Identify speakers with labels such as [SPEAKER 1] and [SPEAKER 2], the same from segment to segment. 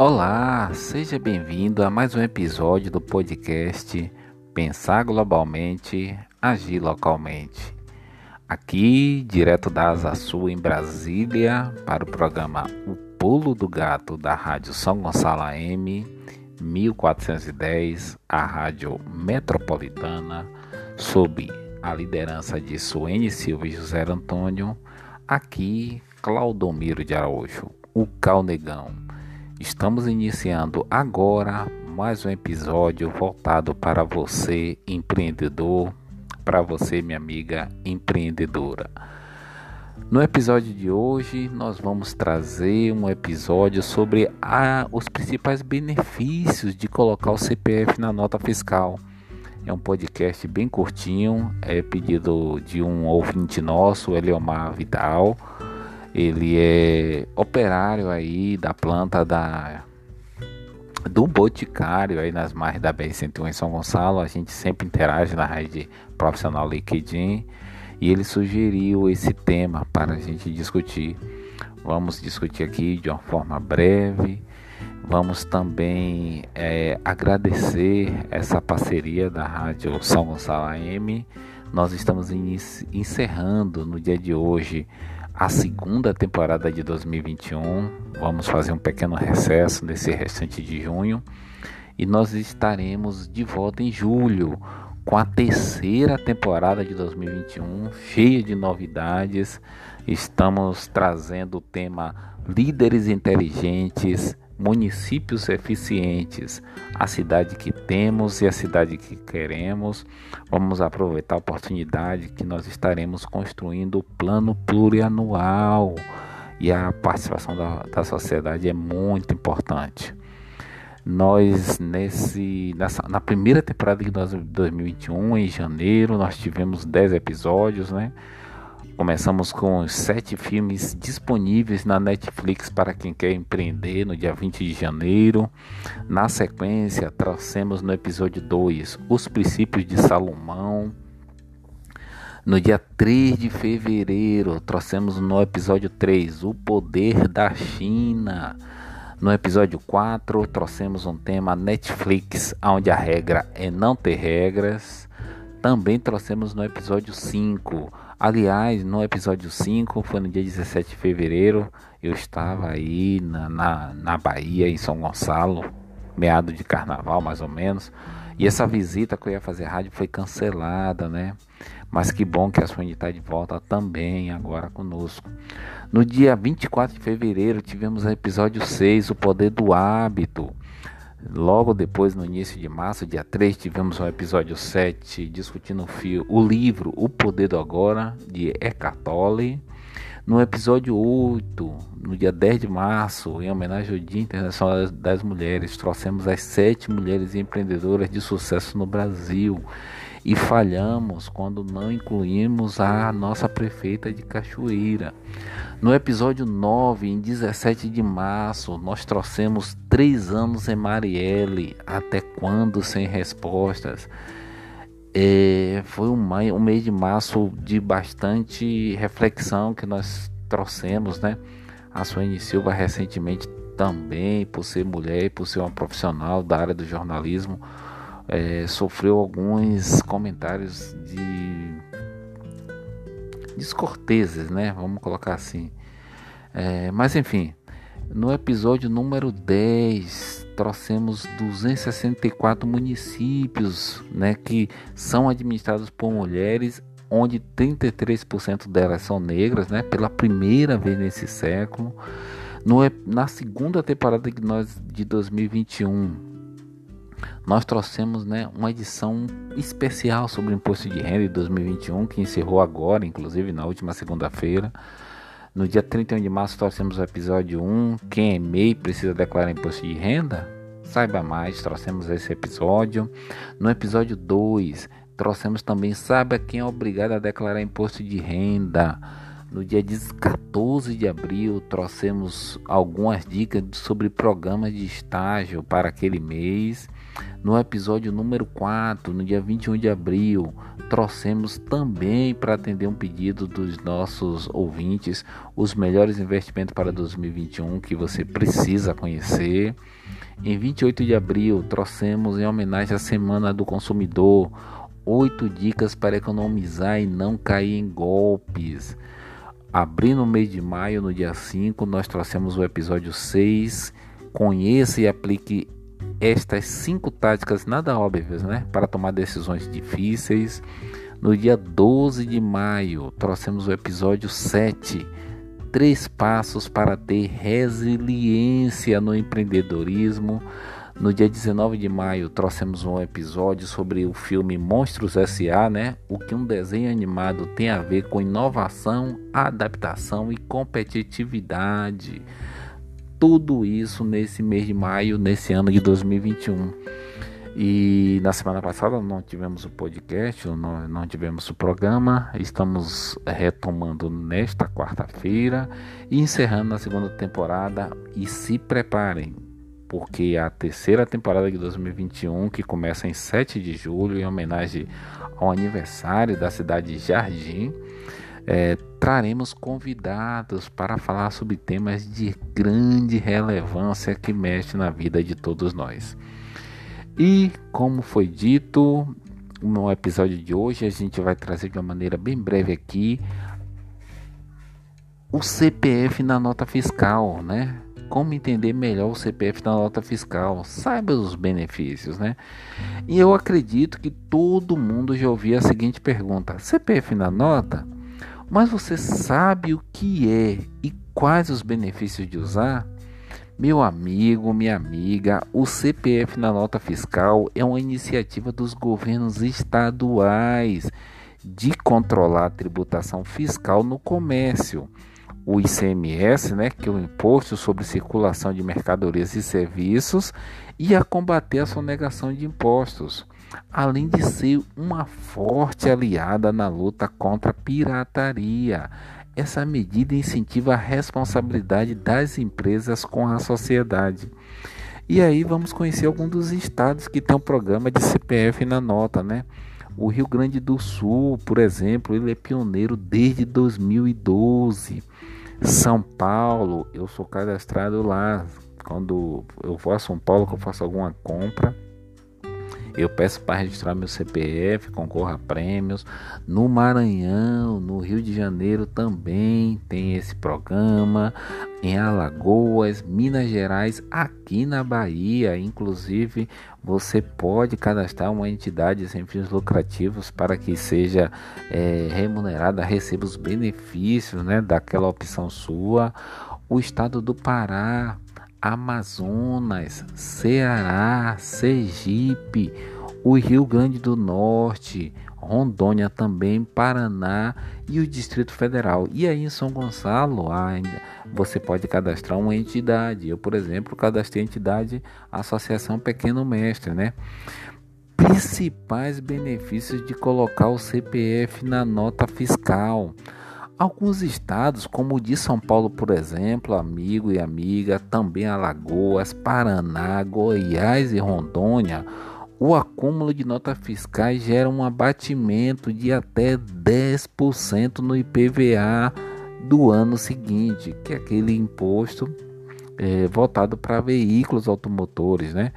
[SPEAKER 1] Olá, seja bem-vindo a mais um episódio do podcast Pensar Globalmente, Agir Localmente. Aqui, direto da Asa Sul, em Brasília, para o programa O Pulo do Gato da Rádio São Gonçalo AM 1410, a Rádio Metropolitana, sob a liderança de Suene Silva e José Antônio, aqui Claudomiro de Araújo, o Calnegão. Estamos iniciando agora mais um episódio voltado para você, empreendedor, para você, minha amiga empreendedora. No episódio de hoje, nós vamos trazer um episódio sobre a, os principais benefícios de colocar o CPF na nota fiscal. É um podcast bem curtinho, é pedido de um ouvinte nosso, Eliomar Vidal ele é operário aí da planta da do Boticário aí nas margens da BR-101 em São Gonçalo. A gente sempre interage na rede profissional LinkedIn e ele sugeriu esse tema para a gente discutir. Vamos discutir aqui de uma forma breve. Vamos também é, agradecer essa parceria da Rádio São Gonçalo AM. Nós estamos encerrando no dia de hoje a segunda temporada de 2021. Vamos fazer um pequeno recesso nesse restante de junho e nós estaremos de volta em julho com a terceira temporada de 2021, cheia de novidades. Estamos trazendo o tema Líderes Inteligentes municípios eficientes, a cidade que temos e a cidade que queremos. Vamos aproveitar a oportunidade que nós estaremos construindo o plano plurianual e a participação da, da sociedade é muito importante. Nós nesse nessa, na primeira temporada de 2021 em janeiro nós tivemos 10 episódios, né? Começamos com sete filmes disponíveis na Netflix para quem quer empreender no dia 20 de janeiro. Na sequência, trouxemos no episódio 2 Os Princípios de Salomão. No dia 3 de fevereiro, trouxemos no episódio 3 O Poder da China. No episódio 4, trouxemos um tema Netflix, onde a regra é não ter regras. Também trouxemos no episódio 5 Aliás, no episódio 5, foi no dia 17 de fevereiro, eu estava aí na, na, na Bahia, em São Gonçalo, meado de carnaval mais ou menos. E essa visita que eu ia fazer rádio foi cancelada, né? Mas que bom que a Suene está de volta também agora conosco. No dia 24 de fevereiro tivemos o episódio 6, O Poder do Hábito. Logo depois, no início de março, dia 3, tivemos um episódio 7 discutindo o, fio, o livro O Poder do Agora, de Eckhart Tolle. No episódio 8, no dia 10 de março, em homenagem ao Dia Internacional das Mulheres, trouxemos as sete mulheres empreendedoras de sucesso no Brasil e falhamos quando não incluímos a nossa prefeita de Cachoeira. No episódio 9, em 17 de março, nós trouxemos três anos em Marielle, até quando sem respostas. É, foi um, um mês de março de bastante reflexão que nós trouxemos, né? A Suene Silva recentemente também, por ser mulher e por ser uma profissional da área do jornalismo, é, sofreu alguns comentários de descorteses, né? Vamos colocar assim. É, mas enfim, no episódio número 10, trouxemos 264 municípios né, que são administrados por mulheres, onde 33% delas são negras, né, pela primeira vez nesse século. No, na segunda temporada de, nós, de 2021, nós trouxemos né, uma edição especial sobre o imposto de renda de 2021, que encerrou agora, inclusive na última segunda-feira. No dia 31 de março trouxemos o episódio 1, quem é MEI precisa declarar imposto de renda? Saiba mais, trouxemos esse episódio. No episódio 2, trouxemos também saiba quem é obrigado a declarar imposto de renda. No dia 14 de abril, trouxemos algumas dicas sobre programas de estágio para aquele mês. No episódio número 4, no dia 21 de abril, trouxemos também para atender um pedido dos nossos ouvintes os melhores investimentos para 2021 que você precisa conhecer. Em 28 de abril, trouxemos em homenagem à Semana do Consumidor oito dicas para economizar e não cair em golpes. Abrindo o mês de maio, no dia 5, nós trouxemos o episódio 6. Conheça e aplique estas cinco táticas nada óbvias, né, para tomar decisões difíceis. No dia 12 de maio, trouxemos o episódio 7 três passos para ter resiliência no empreendedorismo. No dia 19 de maio, trouxemos um episódio sobre o filme Monstros S.A., né? O que um desenho animado tem a ver com inovação, adaptação e competitividade. Tudo isso nesse mês de maio, nesse ano de 2021. E na semana passada não tivemos o podcast, não, não tivemos o programa. Estamos retomando nesta quarta-feira e encerrando a segunda temporada. E se preparem, porque a terceira temporada de 2021, que começa em 7 de julho, em homenagem ao aniversário da cidade de Jardim, é, traremos convidados para falar sobre temas de grande relevância que mexem na vida de todos nós. E como foi dito no episódio de hoje, a gente vai trazer de uma maneira bem breve aqui o CPF na nota fiscal, né? Como entender melhor o CPF na nota fiscal? Saiba os benefícios, né? E eu acredito que todo mundo já ouviu a seguinte pergunta: CPF na nota? Mas você sabe o que é e quais os benefícios de usar? Meu amigo, minha amiga, o CPF na nota fiscal é uma iniciativa dos governos estaduais de controlar a tributação fiscal no comércio. O ICMS, né, que é o Imposto sobre Circulação de Mercadorias e Serviços, e a combater a sonegação de impostos, além de ser uma forte aliada na luta contra a pirataria essa medida incentiva a responsabilidade das empresas com a sociedade. E aí vamos conhecer alguns dos estados que tem um programa de CPF na nota, né? O Rio Grande do Sul, por exemplo, ele é pioneiro desde 2012. São Paulo, eu sou cadastrado lá. Quando eu vou a São Paulo, que eu faço alguma compra, eu peço para registrar meu CPF, concorra a prêmios. No Maranhão, no Rio de Janeiro também tem esse programa. Em Alagoas, Minas Gerais, aqui na Bahia, inclusive, você pode cadastrar uma entidade sem fins lucrativos para que seja é, remunerada, receba os benefícios né, daquela opção sua. O estado do Pará Amazonas, Ceará, Sergipe, o Rio Grande do Norte, Rondônia também, Paraná e o Distrito Federal. E aí em São Gonçalo ainda você pode cadastrar uma entidade. Eu, por exemplo, cadastrei a entidade Associação Pequeno Mestre, né? Principais benefícios de colocar o CPF na nota fiscal. Alguns estados, como o de São Paulo, por exemplo, amigo e amiga, também Alagoas, Paraná, Goiás e Rondônia, o acúmulo de notas fiscais gera um abatimento de até 10% no IPVA do ano seguinte, que é aquele imposto é, voltado para veículos automotores. Né?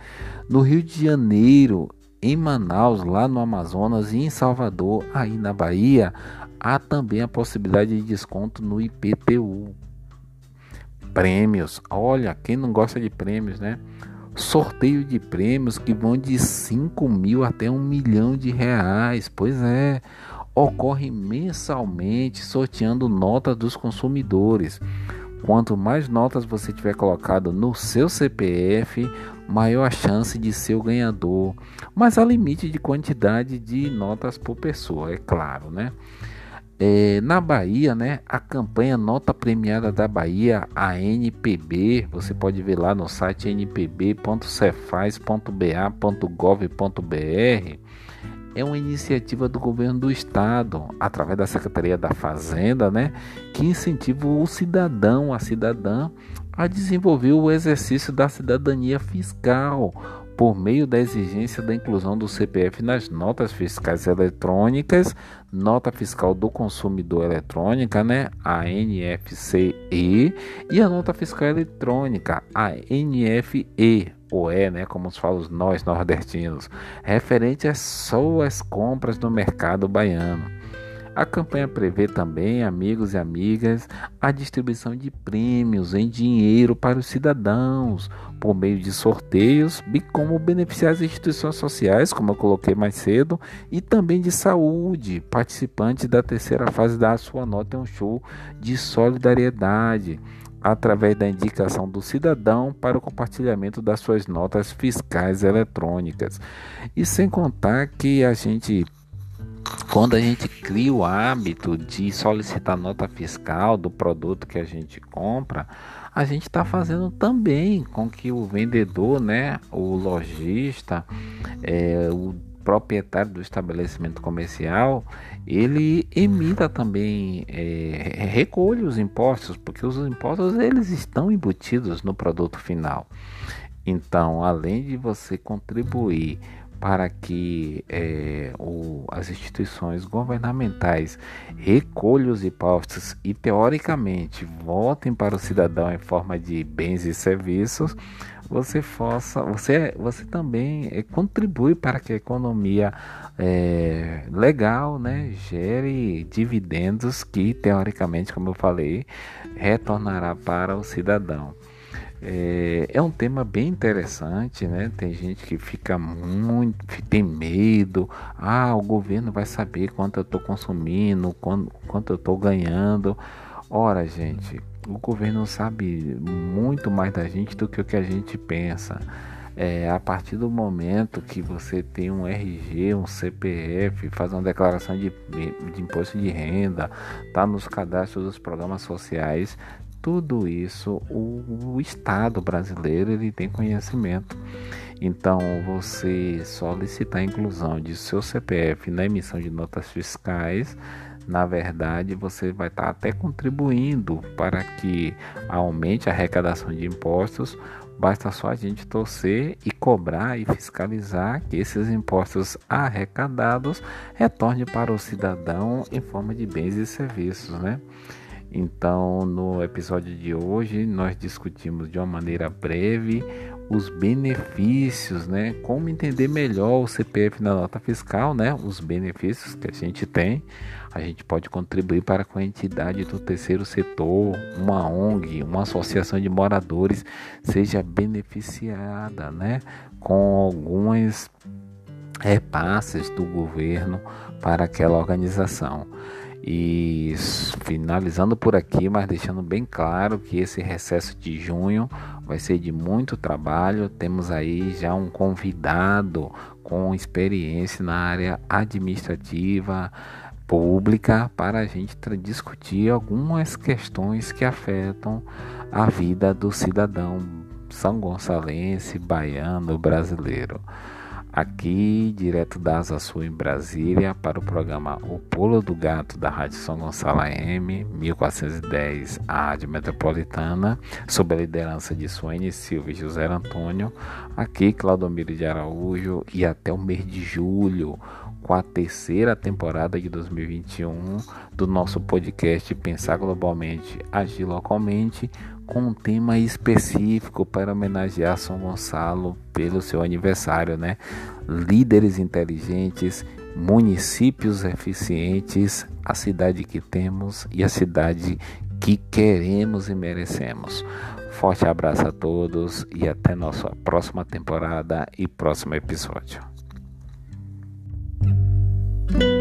[SPEAKER 1] No Rio de Janeiro, em Manaus, lá no Amazonas e em Salvador, aí na Bahia, há também a possibilidade de desconto no IPTU. Prêmios, olha, quem não gosta de prêmios, né? Sorteio de prêmios que vão de 5 mil até 1 milhão de reais. Pois é, ocorre mensalmente sorteando notas dos consumidores. Quanto mais notas você tiver colocado no seu CPF, maior a chance de ser o ganhador. Mas há limite de quantidade de notas por pessoa, é claro, né? É, na Bahia, né, a campanha Nota Premiada da Bahia, a NPB, você pode ver lá no site npb.cefaz.ba.gov.br, é uma iniciativa do governo do estado, através da Secretaria da Fazenda, né, que incentiva o cidadão, a cidadã, a desenvolver o exercício da cidadania fiscal por meio da exigência da inclusão do CPF nas notas fiscais eletrônicas, nota fiscal do consumidor eletrônica, né, a NFCE, e a nota fiscal eletrônica, a NFE, ou E, né, como falam nós nordestinos, referente às suas compras no mercado baiano. A campanha prevê também, amigos e amigas, a distribuição de prêmios em dinheiro para os cidadãos, por meio de sorteios, bem como beneficiar as instituições sociais, como eu coloquei mais cedo, e também de saúde. Participantes da terceira fase da sua nota é um show de solidariedade através da indicação do cidadão para o compartilhamento das suas notas fiscais eletrônicas. E sem contar que a gente quando a gente cria o hábito de solicitar nota fiscal do produto que a gente compra, a gente está fazendo também com que o vendedor, né, o lojista, é, o proprietário do estabelecimento comercial, ele emita também, é, recolhe os impostos, porque os impostos eles estão embutidos no produto final. Então, além de você contribuir para que é, o, as instituições governamentais recolham os impostos e, teoricamente, voltem para o cidadão em forma de bens e serviços, você, força, você, você também é, contribui para que a economia é, legal né, gere dividendos que, teoricamente, como eu falei, retornará para o cidadão. É, é, um tema bem interessante, né? Tem gente que fica muito, tem medo. Ah, o governo vai saber quanto eu estou consumindo, quanto, quanto eu estou ganhando. Ora, gente, o governo sabe muito mais da gente do que o que a gente pensa. É, a partir do momento que você tem um RG, um CPF, faz uma declaração de, de imposto de renda, está nos cadastros dos programas sociais, tudo isso o, o Estado brasileiro ele tem conhecimento. Então, você solicitar a inclusão de seu CPF na emissão de notas fiscais, na verdade, você vai estar até contribuindo para que aumente a arrecadação de impostos. Basta só a gente torcer e cobrar e fiscalizar que esses impostos arrecadados retornem para o cidadão em forma de bens e serviços, né? Então, no episódio de hoje, nós discutimos de uma maneira breve os benefícios, né? Como entender melhor o CPF na nota fiscal, né? Os benefícios que a gente tem. A gente pode contribuir para com a entidade do terceiro setor, uma ONG, uma associação de moradores seja beneficiada, né? Com algumas repasses do governo para aquela organização. E finalizando por aqui, mas deixando bem claro que esse recesso de junho vai ser de muito trabalho. Temos aí já um convidado com experiência na área administrativa pública para a gente discutir algumas questões que afetam a vida do cidadão são gonçalense, baiano, brasileiro aqui direto da Asa Sul em Brasília para o programa O Pulo do Gato da Rádio São Gonçalo AM 1410 a Rádio Metropolitana sob a liderança de Suene Silva e José Antônio. Aqui Claudomiro de Araújo e até o mês de julho com a terceira temporada de 2021 do nosso podcast Pensar Globalmente, Agir Localmente com um tema específico para homenagear São Gonçalo pelo seu aniversário, né? Líderes inteligentes, municípios eficientes, a cidade que temos e a cidade que queremos e merecemos. Forte abraço a todos e até nossa próxima temporada e próximo episódio. Bye.